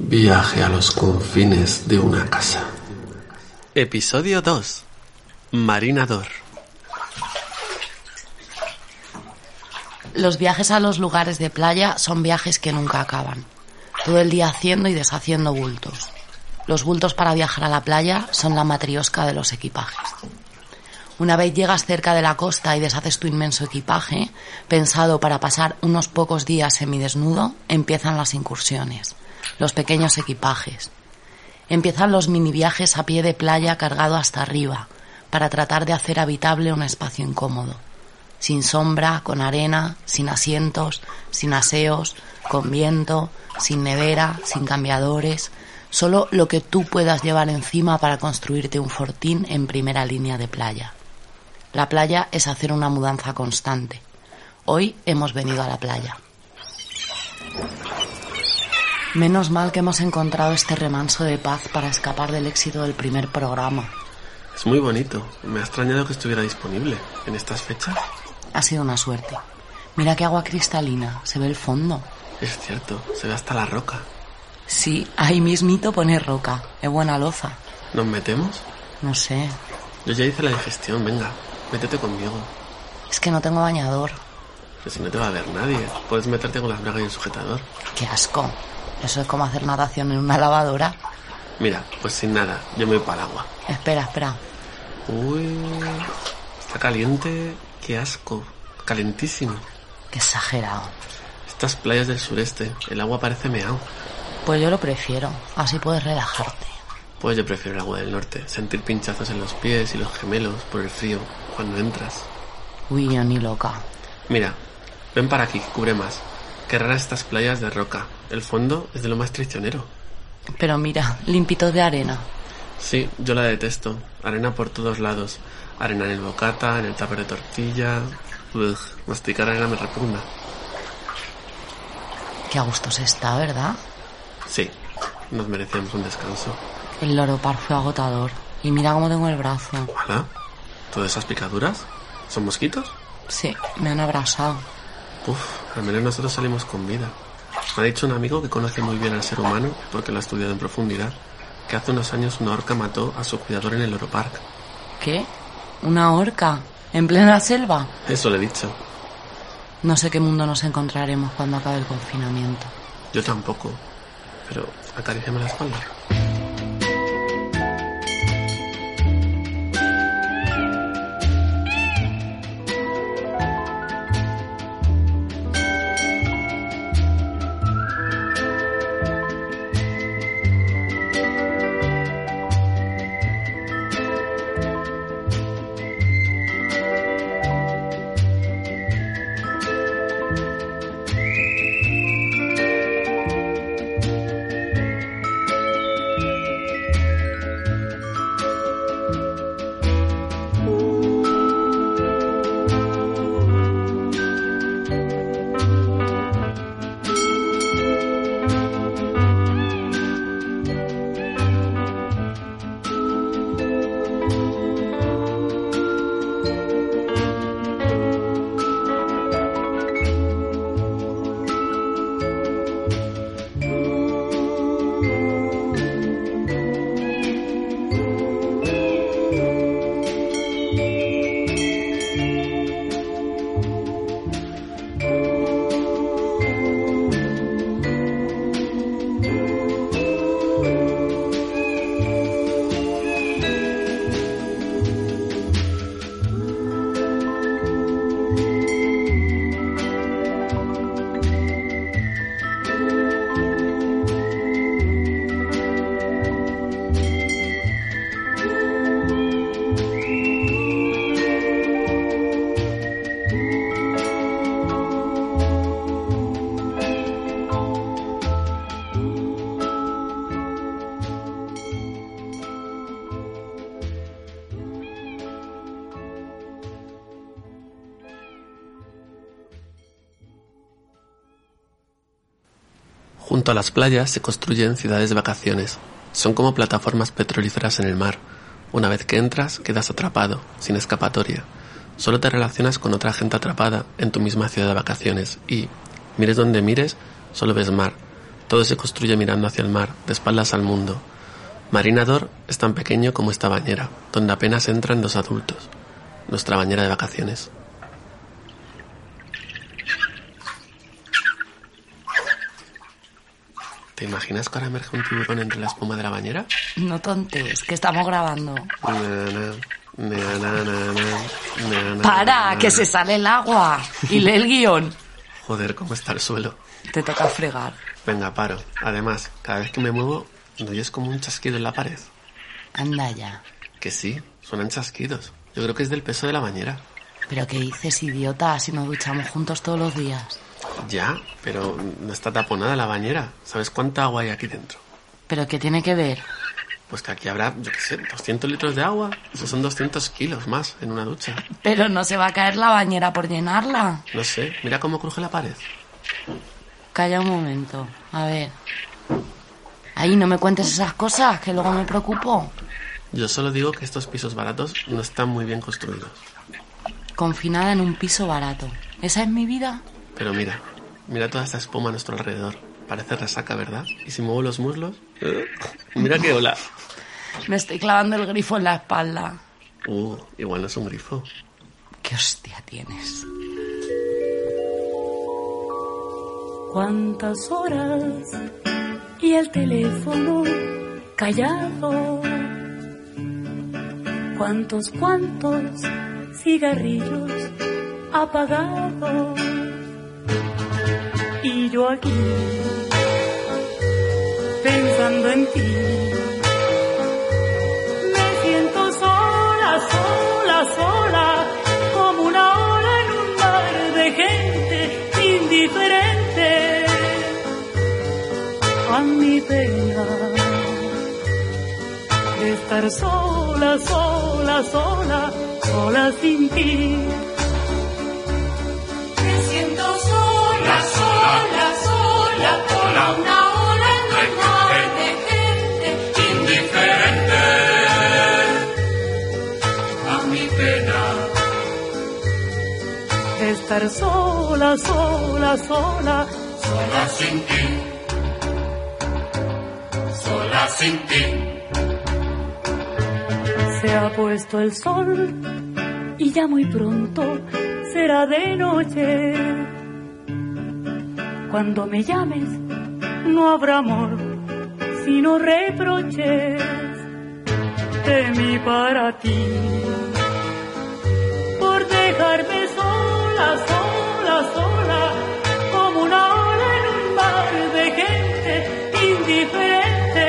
Viaje a los confines de una casa. Episodio 2. Marinador. Los viajes a los lugares de playa son viajes que nunca acaban. Todo el día haciendo y deshaciendo bultos. Los bultos para viajar a la playa son la matriosca de los equipajes. Una vez llegas cerca de la costa y deshaces tu inmenso equipaje, pensado para pasar unos pocos días semidesnudo, empiezan las incursiones los pequeños equipajes. Empiezan los mini viajes a pie de playa cargado hasta arriba, para tratar de hacer habitable un espacio incómodo. Sin sombra, con arena, sin asientos, sin aseos, con viento, sin nevera, sin cambiadores, solo lo que tú puedas llevar encima para construirte un fortín en primera línea de playa. La playa es hacer una mudanza constante. Hoy hemos venido a la playa. Menos mal que hemos encontrado este remanso de paz para escapar del éxito del primer programa. Es muy bonito. Me ha extrañado que estuviera disponible en estas fechas. Ha sido una suerte. Mira qué agua cristalina. Se ve el fondo. Es cierto, se ve hasta la roca. Sí, ahí mismito pone roca. Es buena loza. ¿Nos metemos? No sé. Yo ya hice la digestión, venga, métete conmigo. Es que no tengo bañador. Pero si no te va a ver nadie, puedes meterte con las bragas y el sujetador. Qué asco. Eso es como hacer natación en una lavadora. Mira, pues sin nada, yo me voy para el agua. Espera, espera. Uy, está caliente, qué asco, calentísimo. Qué exagerado. Estas playas del sureste, el agua parece meao. Pues yo lo prefiero, así puedes relajarte. Pues yo prefiero el agua del norte, sentir pinchazos en los pies y los gemelos por el frío cuando entras. Uy, yo ni loca. Mira, ven para aquí, cubre más. Qué estas playas de roca. El fondo es de lo más traicionero. Pero mira, limpito de arena. Sí, yo la detesto. Arena por todos lados. Arena en el bocata, en el tupper de tortilla. Ugh, masticar arena me repugna. Qué a gusto se está, ¿verdad? Sí, nos merecemos un descanso. El loropar fue agotador. Y mira cómo tengo el brazo. ¿Hola? ¿Todas esas picaduras? ¿Son mosquitos? Sí, me han abrasado. Uf, al menos nosotros salimos con vida. Me ha dicho un amigo que conoce muy bien al ser humano, porque lo ha estudiado en profundidad, que hace unos años una orca mató a su cuidador en el Oro Park. ¿Qué? ¿Una orca? ¿En plena selva? Eso le he dicho. No sé qué mundo nos encontraremos cuando acabe el confinamiento. Yo tampoco. Pero acaríciame la espalda. A las playas se construyen ciudades de vacaciones. Son como plataformas petrolíferas en el mar. Una vez que entras, quedas atrapado, sin escapatoria. Solo te relacionas con otra gente atrapada en tu misma ciudad de vacaciones y, mires donde mires, solo ves mar. Todo se construye mirando hacia el mar, de espaldas al mundo. Marinador es tan pequeño como esta bañera, donde apenas entran dos adultos. Nuestra bañera de vacaciones. ¿Te imaginas que ahora emerge un tiburón entre la espuma de la bañera? No tontes, que estamos grabando. Para, que se sale el agua. Y lee el guion. Joder, cómo está el suelo. Te toca fregar. Venga, paro. Además, cada vez que me muevo, ¿no oyes como un chasquido en la pared? Anda ya. Que sí, suenan chasquidos. Yo creo que es del peso de la bañera. ¿Pero qué dices, idiota, si nos duchamos juntos todos los días? Ya, pero no está taponada la bañera. ¿Sabes cuánta agua hay aquí dentro? ¿Pero qué tiene que ver? Pues que aquí habrá, yo qué sé, 200 litros de agua. Eso son 200 kilos más en una ducha. Pero no se va a caer la bañera por llenarla. No sé, mira cómo cruje la pared. Calla un momento, a ver. Ahí, no me cuentes esas cosas, que luego me preocupo. Yo solo digo que estos pisos baratos no están muy bien construidos. Confinada en un piso barato. ¿Esa es mi vida? Pero mira, mira toda esta espuma a nuestro alrededor. Parece resaca, ¿verdad? Y si muevo los muslos... mira qué ola. Me estoy clavando el grifo en la espalda. Uh, igual no es un grifo. ¿Qué hostia tienes? ¿Cuántas horas? Y el teléfono callado. ¿Cuántos, cuántos cigarrillos apagados? Yo aquí, pensando en ti. Me siento sola, sola, sola, como una ola en un mar de gente indiferente a mi pena de estar sola, sola, sola, sola sin ti. Como una ola en de gente indiferente a mi pena estar sola, sola, sola, sola sin ti, sola sin ti. Se ha puesto el sol y ya muy pronto será de noche. Cuando me llames no habrá amor, sino reproches de mí para ti por dejarme sola, sola, sola, como una ola en un mar de gente indiferente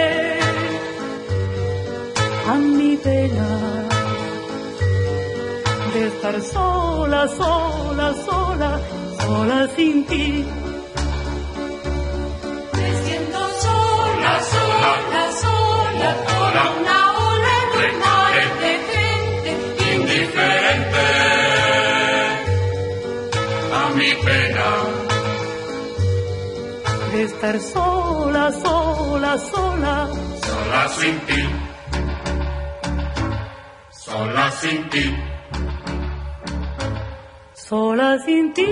a mi pena de estar sola, sola, sola, sola sin ti. Estar sola, sola, sola, sola sin ti, sola sin ti, sola sin ti.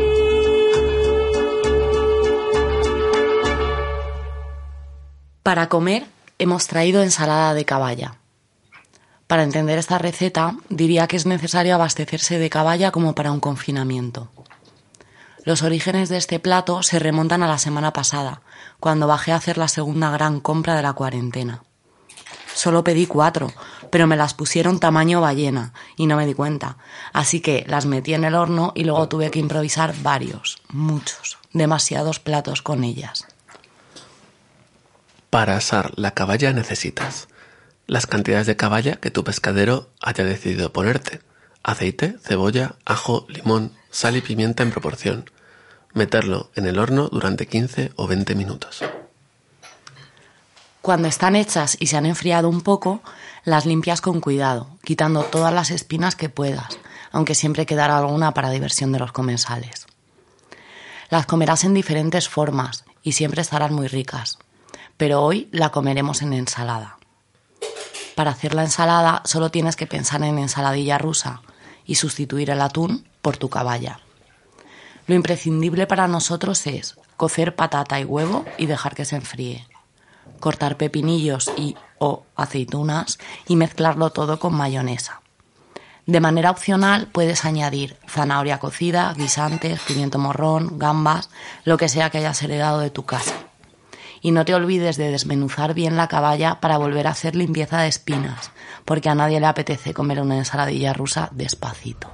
Para comer hemos traído ensalada de caballa. Para entender esta receta diría que es necesario abastecerse de caballa como para un confinamiento. Los orígenes de este plato se remontan a la semana pasada, cuando bajé a hacer la segunda gran compra de la cuarentena. Solo pedí cuatro, pero me las pusieron tamaño ballena y no me di cuenta. Así que las metí en el horno y luego tuve que improvisar varios, muchos, demasiados platos con ellas. Para asar la caballa necesitas las cantidades de caballa que tu pescadero haya decidido ponerte. Aceite, cebolla, ajo, limón, sal y pimienta en proporción. Meterlo en el horno durante 15 o 20 minutos. Cuando están hechas y se han enfriado un poco, las limpias con cuidado, quitando todas las espinas que puedas, aunque siempre quedará alguna para diversión de los comensales. Las comerás en diferentes formas y siempre estarán muy ricas. Pero hoy la comeremos en ensalada. Para hacer la ensalada solo tienes que pensar en ensaladilla rusa y sustituir el atún por tu caballa. Lo imprescindible para nosotros es cocer patata y huevo y dejar que se enfríe. Cortar pepinillos y o aceitunas y mezclarlo todo con mayonesa. De manera opcional puedes añadir zanahoria cocida, guisantes, pimiento morrón, gambas, lo que sea que hayas heredado de tu casa. Y no te olvides de desmenuzar bien la caballa para volver a hacer limpieza de espinas, porque a nadie le apetece comer una ensaladilla rusa despacito.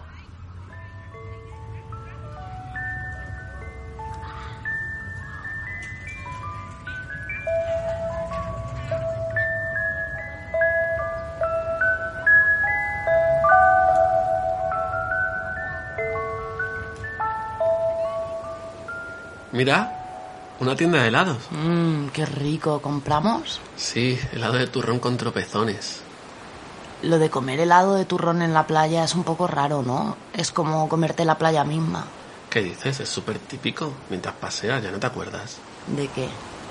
Mira, una tienda de helados. Mmm, qué rico. ¿Compramos? Sí, helado de turrón con tropezones. Lo de comer helado de turrón en la playa es un poco raro, ¿no? Es como comerte la playa misma. ¿Qué dices? Es súper típico. Mientras paseas, ¿ya no te acuerdas? ¿De qué?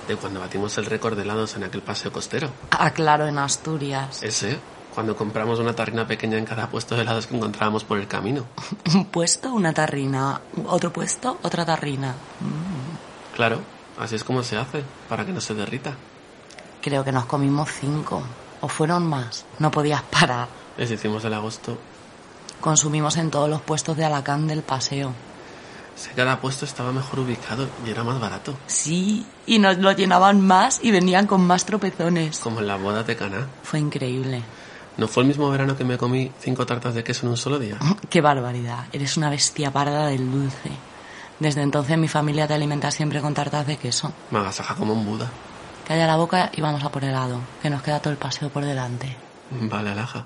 De cuando batimos el récord de helados en aquel paseo costero. Ah, claro, en Asturias. Ese, cuando compramos una tarrina pequeña en cada puesto de helados que encontrábamos por el camino. Un puesto, una tarrina. Otro puesto, otra tarrina. Claro, así es como se hace, para que no se derrita. Creo que nos comimos cinco. ¿O fueron más? No podías parar. Les hicimos el agosto. Consumimos en todos los puestos de Alacant del paseo. Si cada puesto estaba mejor ubicado y era más barato. Sí, y nos lo llenaban más y venían con más tropezones. Como en la boda de Caná. Fue increíble. ¿No fue el mismo verano que me comí cinco tartas de queso en un solo día? Qué barbaridad. Eres una bestia parda del dulce. Desde entonces mi familia te alimenta siempre con tartas de queso. Me agasaja como un Buda. Calla la boca y vamos a por helado, que nos queda todo el paseo por delante. Vale, alaja.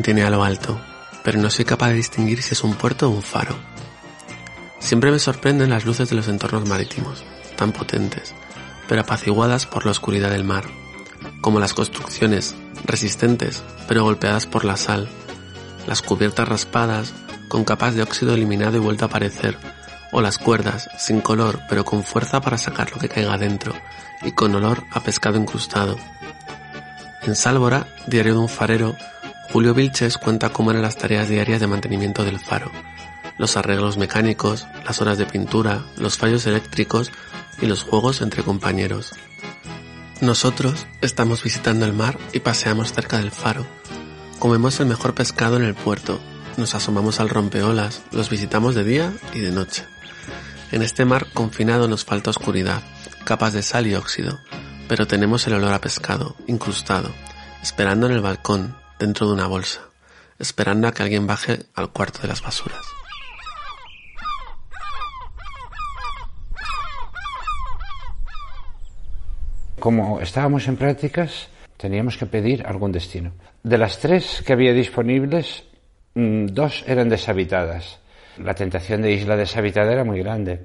Tintinea a lo alto, pero no soy capaz de distinguir si es un puerto o un faro. Siempre me sorprenden las luces de los entornos marítimos, tan potentes, pero apaciguadas por la oscuridad del mar, como las construcciones, resistentes, pero golpeadas por la sal, las cubiertas raspadas, con capas de óxido eliminado y vuelto a aparecer, o las cuerdas, sin color, pero con fuerza para sacar lo que caiga dentro, y con olor a pescado incrustado. En Sálvora, diario de un farero, Julio Vilches cuenta cómo eran las tareas diarias de mantenimiento del faro, los arreglos mecánicos, las horas de pintura, los fallos eléctricos y los juegos entre compañeros. Nosotros estamos visitando el mar y paseamos cerca del faro. Comemos el mejor pescado en el puerto, nos asomamos al rompeolas, los visitamos de día y de noche. En este mar confinado nos falta oscuridad, capas de sal y óxido, pero tenemos el olor a pescado, incrustado, esperando en el balcón, dentro de una bolsa, esperando a que alguien baje al cuarto de las basuras. Como estábamos en prácticas, teníamos que pedir algún destino. De las tres que había disponibles, mm, dos eran deshabitadas. La tentación de isla deshabitada era muy grande.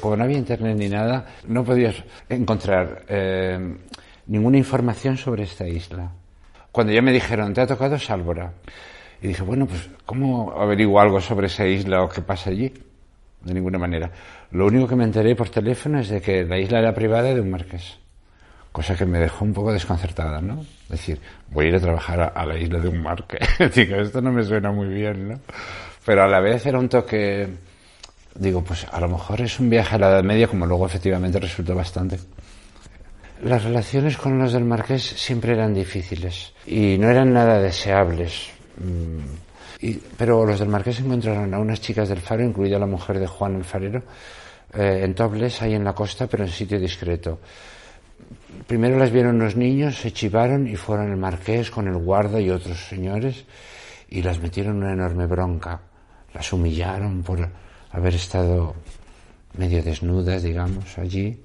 Como no había internet ni nada, no podías encontrar eh, ninguna información sobre esta isla. Cuando ya me dijeron, te ha tocado Sálvora. Y dije, bueno, pues, ¿cómo averiguo algo sobre esa isla o qué pasa allí? De ninguna manera. Lo único que me enteré por teléfono es de que la isla era privada de un marqués. Cosa que me dejó un poco desconcertada, ¿no? Es decir, voy a ir a trabajar a, la isla de un marqués. Digo, esto no me suena muy bien, ¿no? Pero a la vez era un toque, digo, pues a lo mejor es un viaje a la Edad Media, como luego efectivamente resultó bastante. Las relaciones con los del Marqués siempre eran difíciles y no eran nada deseables. Mm, pero los del Marqués encontraron a unas chicas del Faro, incluida la mujer de Juan el Farero, eh, en tobles ahí en la costa, pero en sitio discreto. Primero las vieron los niños, se chivaron y fueron el Marqués con el guarda y otros señores y las metieron en una enorme bronca. Las humillaron por haber estado medio desnudas, digamos, allí.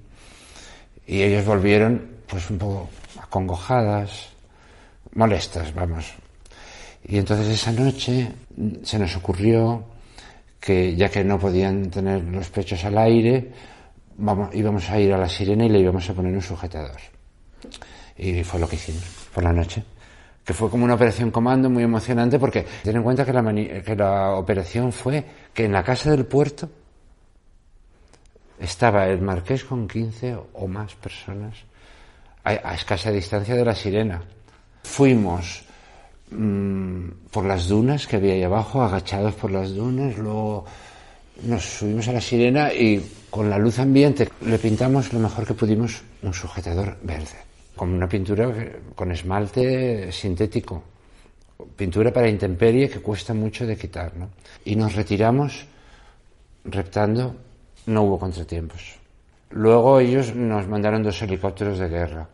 Y ellos volvieron, pues un poco acongojadas, molestas, vamos. Y entonces esa noche se nos ocurrió que ya que no podían tener los pechos al aire, vamos, íbamos a ir a la sirena y le íbamos a poner un sujetador. Y fue lo que hicimos por la noche. Que fue como una operación comando muy emocionante porque ten en cuenta que la, que la operación fue que en la casa del puerto estaba el marqués con 15 o más personas a, escasa distancia de la sirena. Fuimos mm, por las dunas que había ahí abajo, agachados por las dunas, luego nos subimos a la sirena y con la luz ambiente le pintamos lo mejor que pudimos un sujetador verde, con una pintura con esmalte sintético, pintura para intemperie que cuesta mucho de quitar, ¿no? Y nos retiramos reptando, no hubo contratiempos. Luego ellos nos mandaron dos helicópteros de guerra.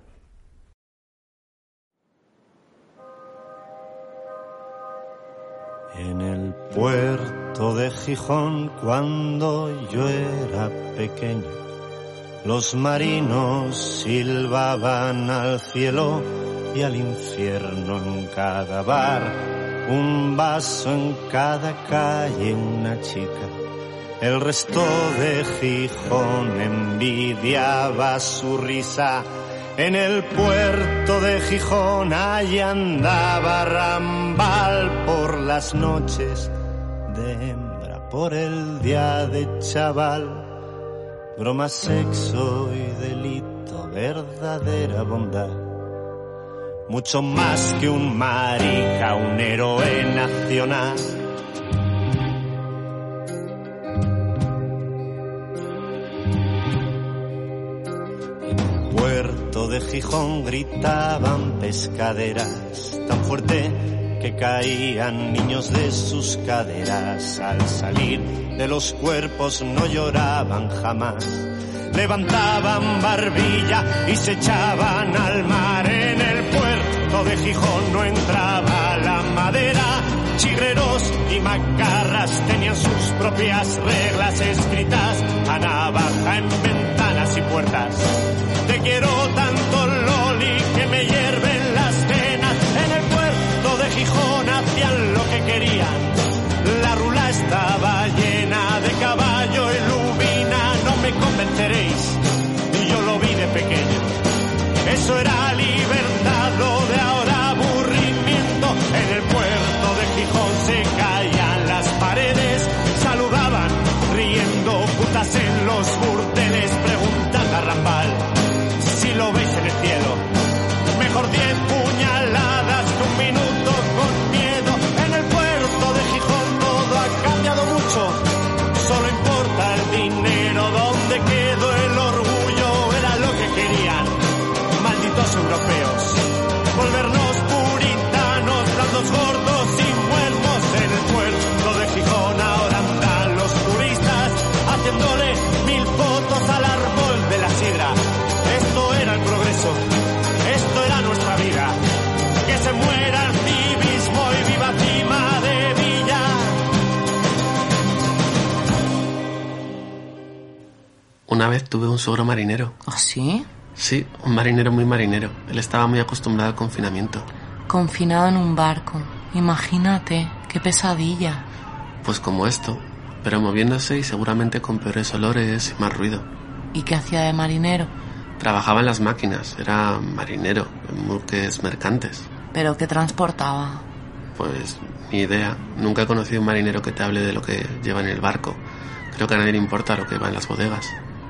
En el puerto de Gijón, cuando yo era pequeño, los marinos silbaban al cielo y al infierno en cada bar, un vaso en cada calle, una chica. El resto de Gijón envidiaba su risa. En el puerto de Gijón allí andaba Rambal por las noches de hembra, por el día de chaval. Broma, sexo y delito, verdadera bondad. Mucho más que un marica, un héroe nacional. De Gijón gritaban pescaderas tan fuerte que caían niños de sus caderas. Al salir de los cuerpos no lloraban jamás. Levantaban barbilla y se echaban al mar. En el puerto de Gijón no entraba la madera. Chigreros y macarras tenían sus propias reglas escritas a navaja en ventanas y puertas. Te quiero tanto, Gijón hacían lo que querían. Una vez tuve un suegro marinero. ¿Ah, sí? Sí, un marinero muy marinero. Él estaba muy acostumbrado al confinamiento. Confinado en un barco. Imagínate, qué pesadilla. Pues como esto, pero moviéndose y seguramente con peores olores y más ruido. ¿Y qué hacía de marinero? Trabajaba en las máquinas, era marinero, en buques mercantes. ¿Pero qué transportaba? Pues ni idea. Nunca he conocido un marinero que te hable de lo que lleva en el barco. Creo que a nadie le importa lo que va en las bodegas.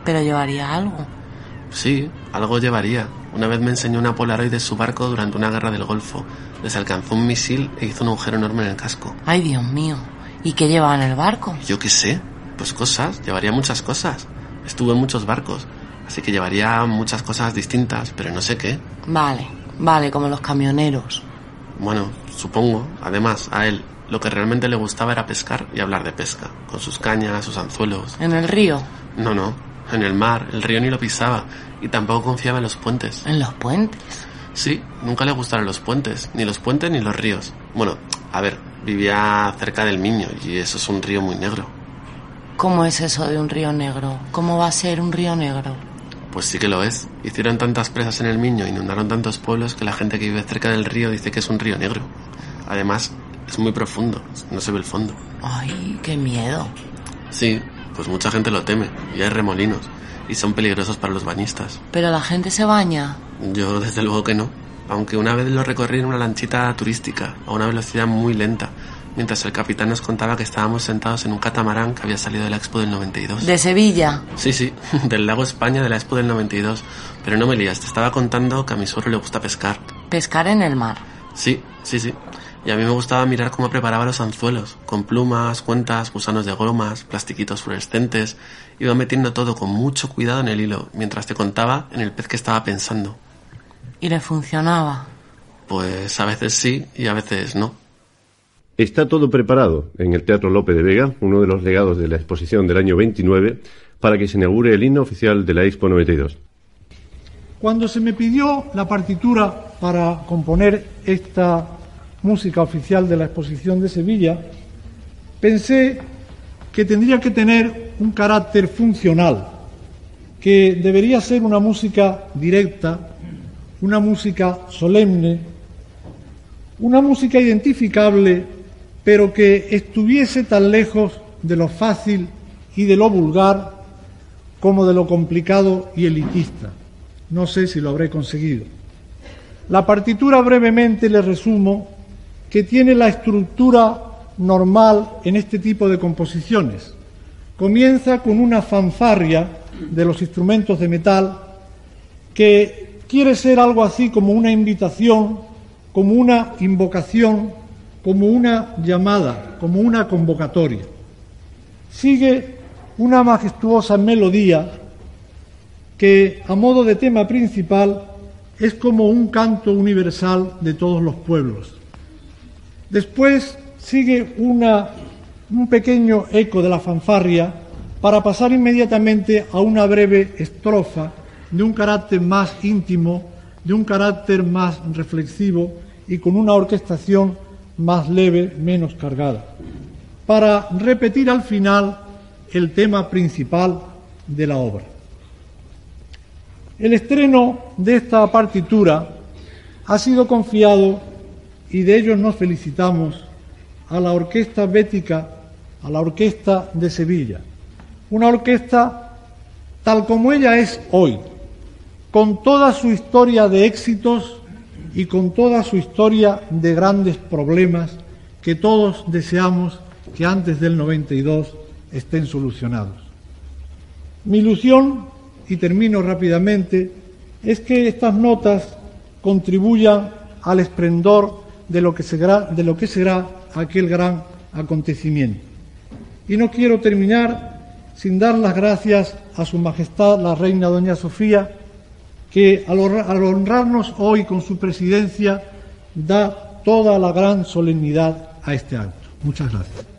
¿Pero llevaría algo? Sí, algo llevaría. Una vez me enseñó una Polaroid de su barco durante una guerra del Golfo. Les alcanzó un misil e hizo un agujero enorme en el casco. Ay, Dios mío. ¿Y qué llevaba en el barco? Yo qué sé. Pues cosas, llevaría muchas cosas. Estuve en muchos barcos, así que llevaría muchas cosas distintas, pero no sé qué. Vale, vale, como los camioneros. Bueno, supongo. Además, a él lo que realmente le gustaba era pescar y hablar de pesca, con sus cañas, sus anzuelos. ¿En el río? No, no, en el mar, el río ni lo pisaba, y tampoco confiaba en los puentes. ¿En los puentes? Sí, nunca le gustaron los puentes, ni los puentes ni los ríos. Bueno, a ver, vivía cerca del Miño, y eso es un río muy negro. ¿Cómo es eso de un río negro? ¿Cómo va a ser un río negro? Pues sí que lo es. Hicieron tantas presas en el Miño, inundaron tantos pueblos que la gente que vive cerca del río dice que es un río negro. Además, es muy profundo, no se ve el fondo. Ay, qué miedo. Sí, pues mucha gente lo teme, y hay remolinos, y son peligrosos para los bañistas. ¿Pero la gente se baña? Yo desde luego que no, aunque una vez lo recorrí en una lanchita turística, a una velocidad muy lenta, mientras el capitán nos contaba que estábamos sentados en un catamarán que había salido de la Expo del 92. ¿De Sevilla? Sí, sí, del lago España de la Expo del 92. Pero no me lías, te estaba contando que a mi suegro le gusta pescar. ¿Pescar en el mar? Sí, sí, sí. Y a mí me gustaba mirar cómo preparaba los anzuelos, con plumas, cuentas, gusanos de gomas, plastiquitos fluorescentes. Iba metiendo todo con mucho cuidado en el hilo, mientras te contaba en el pez que estaba pensando. ¿Y le funcionaba? Pues a veces sí y a veces no. Está todo preparado en el Teatro Lope de Vega, uno de los legados de la exposición del año 29, para que se inaugure el himno oficial de la Expo 92. Cuando se me pidió la partitura para componer esta música oficial de la exposición de Sevilla, pensé que tendría que tener un carácter funcional, que debería ser una música directa, una música solemne, una música identificable, pero que estuviese tan lejos de lo fácil y de lo vulgar como de lo complicado y elitista. No sé si lo habré conseguido. La partitura brevemente le resumo que tiene la estructura normal en este tipo de composiciones. Comienza con una fanfarria de los instrumentos de metal que quiere ser algo así como una invitación, como una invocación, como una llamada, como una convocatoria. Sigue una majestuosa melodía que a modo de tema principal es como un canto universal de todos los pueblos. Después sigue un pequeño eco de la fanfarria para pasar inmediatamente a una breve estrofa de un carácter más íntimo, de un carácter más reflexivo y con una orquestación más leve, menos cargada, para repetir al final el tema principal de la obra. El estreno de esta partitura ha sido confiado y de ellos nos felicitamos a la Orquesta Bética, a la Orquesta de Sevilla. Una orquesta tal como ella es hoy, con toda su historia de éxitos y con toda su historia de grandes problemas que todos deseamos que antes del 92 estén solucionados. Mi ilusión, y termino rápidamente, es que estas notas contribuyan al esplendor de lo que será, de lo que será aquel gran acontecimiento. Y no quiero terminar sin dar las gracias a Su Majestad la Reina Doña Sofía, que al honrarnos hoy con su presidencia da toda la gran solemnidad a este acto. Muchas gracias.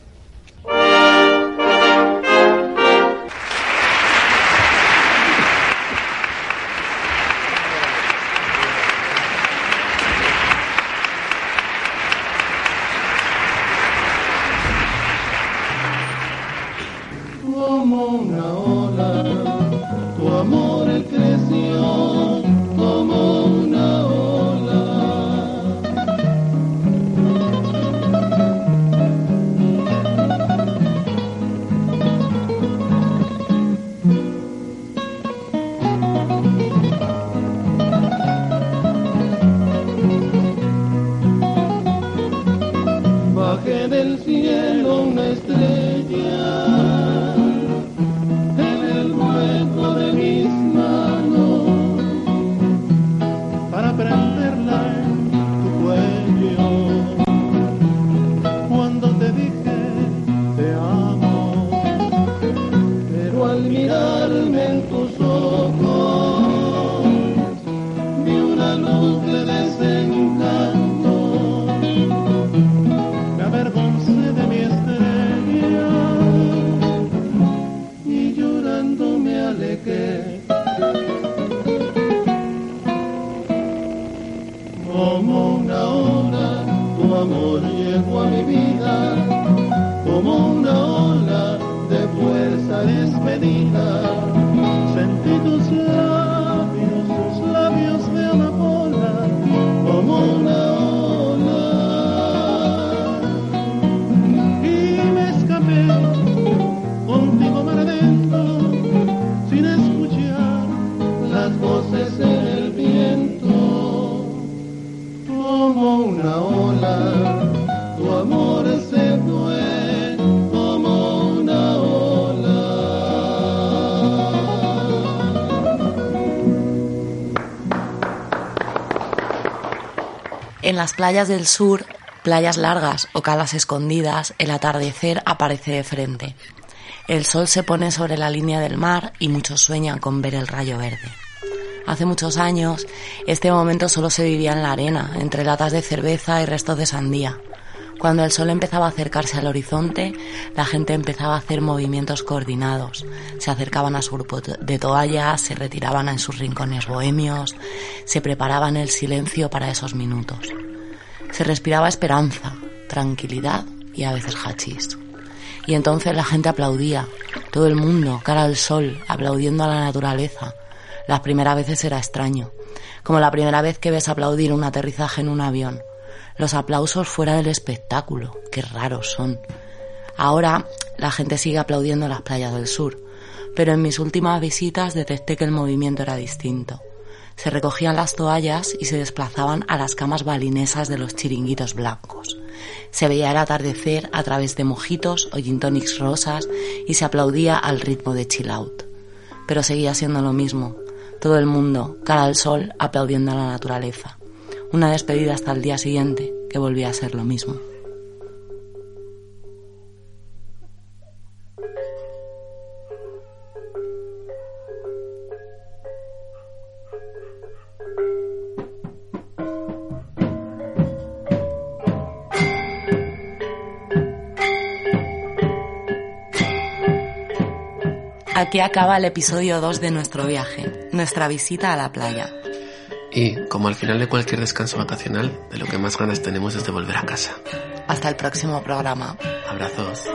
En las playas del sur, playas largas o calas escondidas, el atardecer aparece de frente. El sol se pone sobre la línea del mar y muchos sueñan con ver el rayo verde. Hace muchos años, este momento solo se vivía en la arena, entre latas de cerveza y restos de sandía. Cuando el sol empezaba a acercarse al horizonte, la gente empezaba a hacer movimientos coordinados. Se acercaban a su grupo de toallas, se retiraban en sus rincones bohemios, se preparaban el silencio para esos minutos. Se respiraba esperanza, tranquilidad y a veces hachís. Y entonces la gente aplaudía, todo el mundo, cara al sol, aplaudiendo a la naturaleza. Las primeras veces era extraño, como la primera vez que ves aplaudir un aterrizaje en un avión. Los aplausos fuera del espectáculo, qué raros son. Ahora la gente sigue aplaudiendo en las playas del sur, pero en mis últimas visitas detecté que el movimiento era distinto. Se recogían las toallas y se desplazaban a las camas balinesas de los chiringuitos blancos. Se veía el atardecer a través de mojitos o gin tonics rosas y se aplaudía al ritmo de chill out. Pero seguía siendo lo mismo. Todo el mundo, cara al sol, aplaudiendo a la naturaleza. Una despedida hasta el día siguiente, que volvía a ser lo mismo. Aquí acaba el episodio 2 de nuestro viaje, nuestra visita a la playa. Y, como al final de cualquier descanso vacacional, de lo que más ganas tenemos es de volver a casa. Hasta el próximo programa. Abrazos.